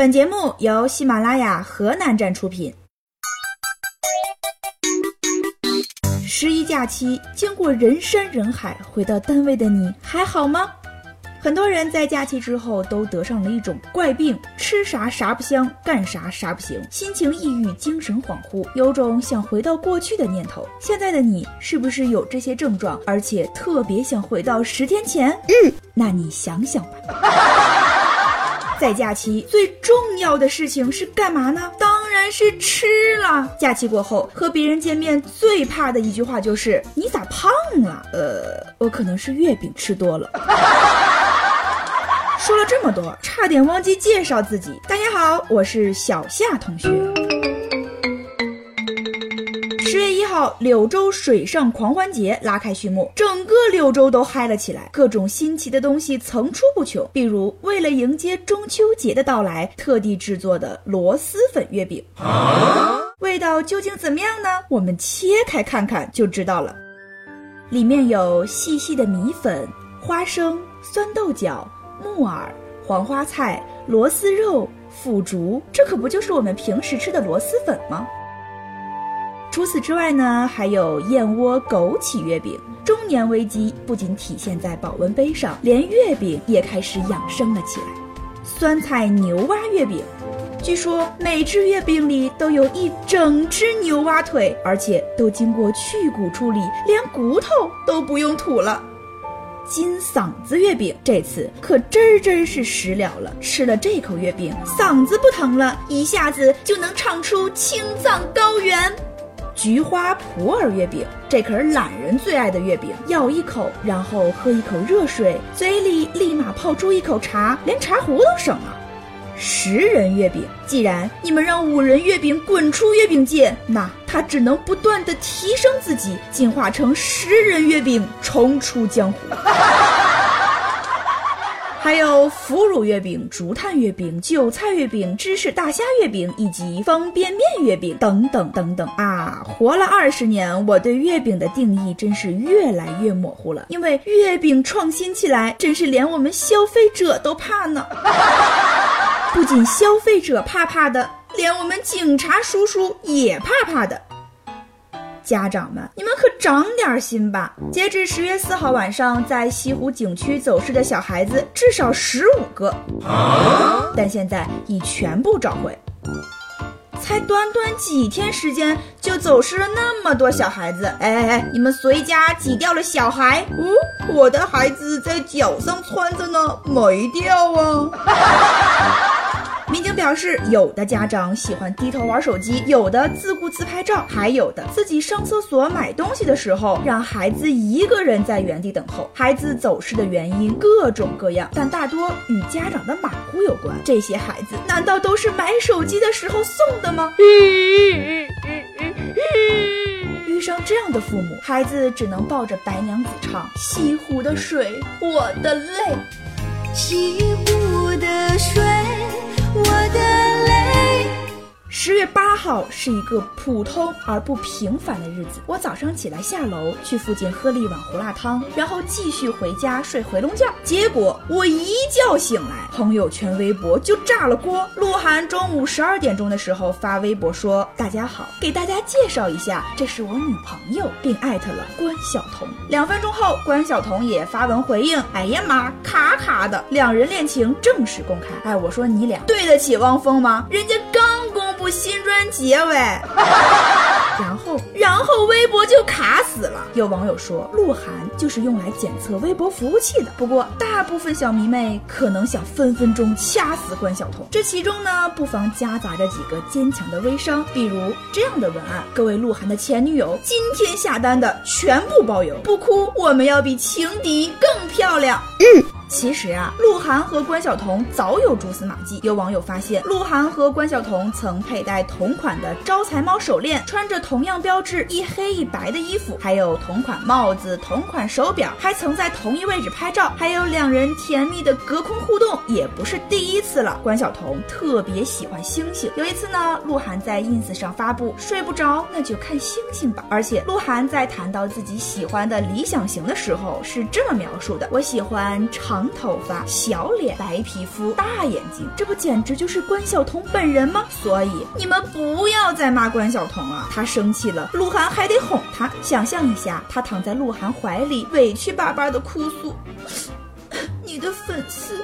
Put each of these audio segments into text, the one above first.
本节目由喜马拉雅河南站出品。十一假期，经过人山人海回到单位的你还好吗？很多人在假期之后都得上了一种怪病，吃啥啥不香，干啥啥不行，心情抑郁，精神恍惚，有种想回到过去的念头。现在的你是不是有这些症状，而且特别想回到十天前？嗯，那你想想吧。在假期最重要的事情是干嘛呢？当然是吃了。假期过后和别人见面最怕的一句话就是“你咋胖了？”呃，我可能是月饼吃多了。说了这么多，差点忘记介绍自己。大家好，我是小夏同学。号，柳州水上狂欢节拉开序幕，整个柳州都嗨了起来，各种新奇的东西层出不穷。比如，为了迎接中秋节的到来，特地制作的螺蛳粉月饼，味道究竟怎么样呢？我们切开看看就知道了。里面有细细的米粉、花生、酸豆角、木耳、黄花菜、螺丝肉、腐竹，这可不就是我们平时吃的螺蛳粉吗？除此之外呢，还有燕窝枸杞月饼。中年危机不仅体现在保温杯上，连月饼也开始养生了起来。酸菜牛蛙月饼，据说每只月饼里都有一整只牛蛙腿，而且都经过去骨处理，连骨头都不用吐了。金嗓子月饼，这次可真真是食疗了。吃了这口月饼，嗓子不疼了，一下子就能唱出青藏高原。菊花普洱月饼，这可是懒人最爱的月饼。咬一口，然后喝一口热水，嘴里立马泡出一口茶，连茶壶都省了。十人月饼，既然你们让五仁月饼滚出月饼界，那它只能不断的提升自己，进化成十人月饼，重出江湖。还有腐乳月饼、竹炭月饼、韭菜月饼、芝士大虾月饼以及方便面月饼等等等等啊！活了二十年，我对月饼的定义真是越来越模糊了。因为月饼创新起来，真是连我们消费者都怕呢。不仅消费者怕怕的，连我们警察叔叔也怕怕的。家长们，你们长点心吧！截至十月四号晚上，在西湖景区走失的小孩子至少十五个，但现在已全部找回。才短短几天时间，就走失了那么多小孩子！哎哎哎，你们谁家挤掉了小孩？哦，我的孩子在脚上穿着呢，没掉啊！而是，有的家长喜欢低头玩手机，有的自顾自拍照，还有的自己上厕所买东西的时候，让孩子一个人在原地等候。孩子走失的原因各种各样，但大多与家长的马虎有关。这些孩子难道都是买手机的时候送的吗？遇上这样的父母，孩子只能抱着白娘子唱：西湖的水，我的泪，西湖的水。我的。十月八号是一个普通而不平凡的日子。我早上起来下楼去附近喝了一碗胡辣汤，然后继续回家睡回笼觉。结果我一觉醒来，朋友圈、微博就炸了锅。鹿晗中午十二点钟的时候发微博说：“大家好，给大家介绍一下，这是我女朋友，并艾特了关晓彤。”两分钟后，关晓彤也发文回应：“哎呀妈，卡卡的。”两人恋情正式公开。哎，我说你俩对得起汪峰吗？人家。新专辑喂，然后然后微博就卡死了。有网友说，鹿晗就是用来检测微博服务器的。不过，大部分小迷妹可能想分分钟掐死关晓彤。这其中呢，不妨夹杂着几个坚强的微商，比如这样的文案：各位鹿晗的前女友，今天下单的全部包邮，不哭，我们要比情敌更漂亮。嗯。其实啊，鹿晗和关晓彤早有蛛丝马迹。有网友发现，鹿晗和关晓彤曾佩戴同款的招财猫手链，穿着同样标志一黑一白的衣服，还有同款帽子、同款手表，还曾在同一位置拍照，还有两人甜蜜的隔空互动，也不是第一次了。关晓彤特别喜欢星星，有一次呢，鹿晗在 ins 上发布睡不着，那就看星星吧。而且鹿晗在谈到自己喜欢的理想型的时候，是这么描述的：我喜欢长。长头发、小脸、白皮肤、大眼睛，这不简直就是关晓彤本人吗？所以你们不要再骂关晓彤了，她生气了，鹿晗还得哄她。想象一下，她躺在鹿晗怀里，委屈巴巴的哭诉：“你的粉丝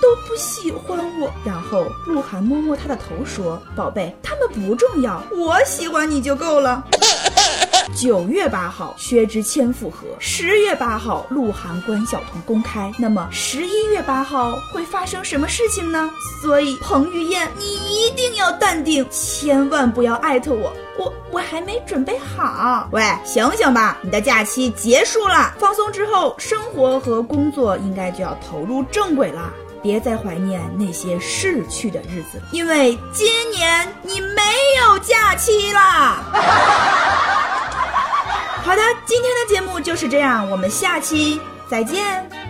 都不喜欢我。”然后鹿晗摸摸她的头说：“宝贝，他们不重要，我喜欢你就够了。”九月八号，薛之谦复合；十月八号，鹿晗关晓彤公开。那么十一月八号会发生什么事情呢？所以彭于晏，你一定要淡定，千万不要艾特我，我我还没准备好。喂，醒醒吧，你的假期结束了，放松之后，生活和工作应该就要投入正轨了。别再怀念那些逝去的日子，因为今年你没有假期啦。好的，今天的节目就是这样，我们下期再见。